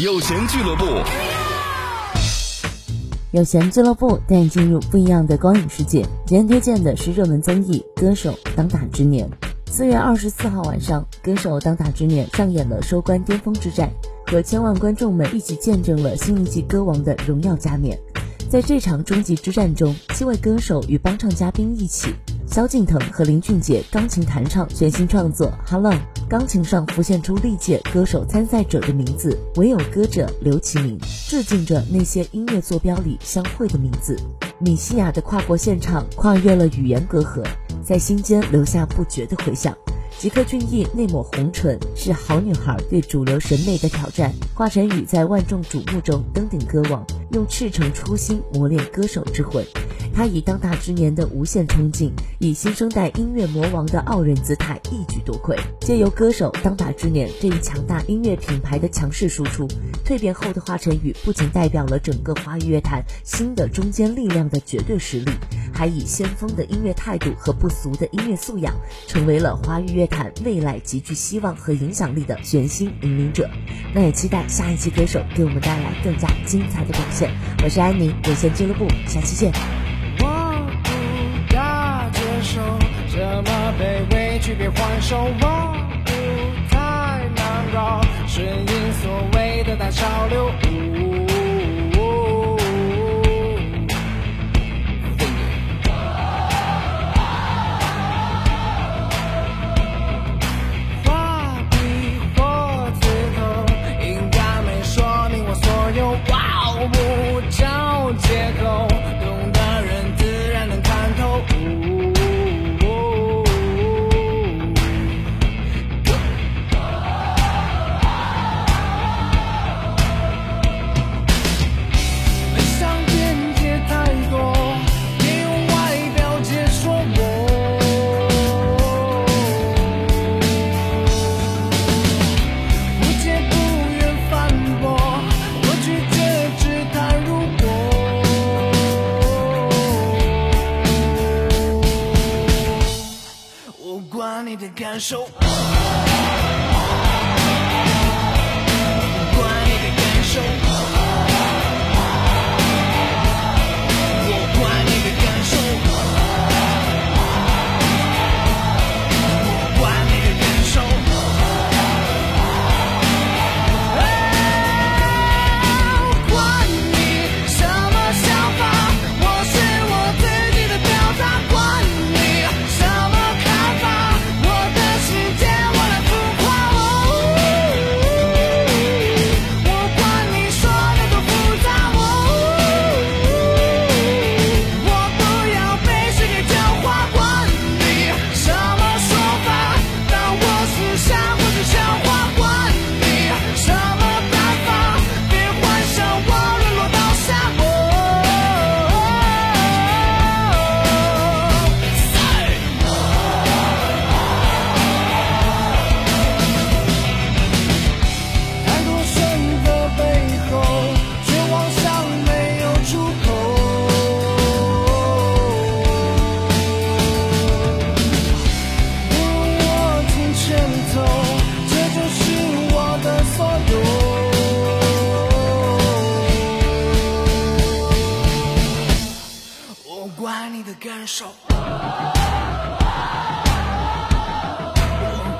有闲俱乐部，有闲俱乐部带你进入不一样的光影世界。今天推荐的是热门综艺《歌手当打之年》。四月二十四号晚上，《歌手当打之年》上演了收官巅峰之战，和千万观众们一起见证了新一季歌王的荣耀加冕。在这场终极之战中，七位歌手与帮唱嘉宾一起，萧敬腾和林俊杰钢琴弹唱全新创作《Hello》。钢琴上浮现出历届歌手参赛者的名字，唯有歌者刘其名，致敬着那些音乐坐标里相会的名字。米西亚的跨国现场跨越了语言隔阂，在心间留下不绝的回响。吉克隽逸那抹红唇是好女孩对主流审美的挑战。华晨宇在万众瞩目中登顶歌王，用赤诚初心磨练歌手之魂。他以当打之年的无限冲劲，以新生代音乐魔王的傲人姿态一举夺魁。借由歌手当打之年这一强大音乐品牌的强势输出，蜕变后的华晨宇不仅代表了整个华语乐坛新的中坚力量的绝对实力，还以先锋的音乐态度和不俗的音乐素养，成为了华语乐坛未来极具希望和影响力的全新引领者。那也期待下一期歌手给我们带来更加精彩的表现。我是安宁，有线俱乐部，下期见。却别还手，我不太难搞，顺应所谓的大潮流。感受。感受。我管你的感受。我管你的感受。我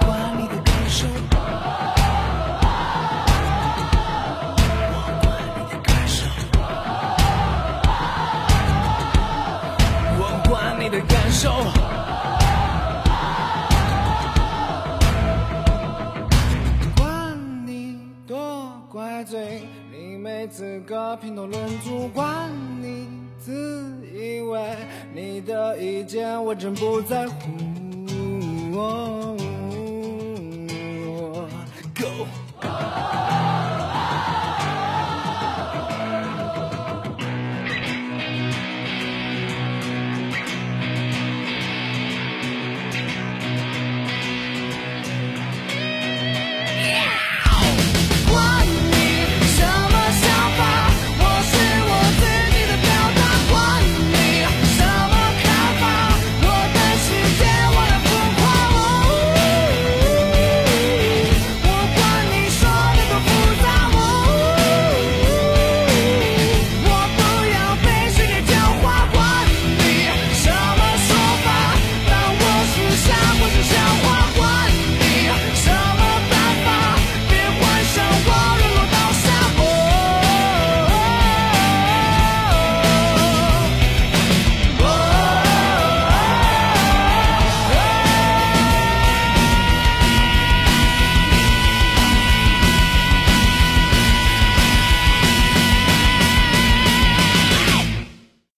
管你的感受。我管你多怪罪，你没资格评头论足。管你自以为。你的意见我真不在乎。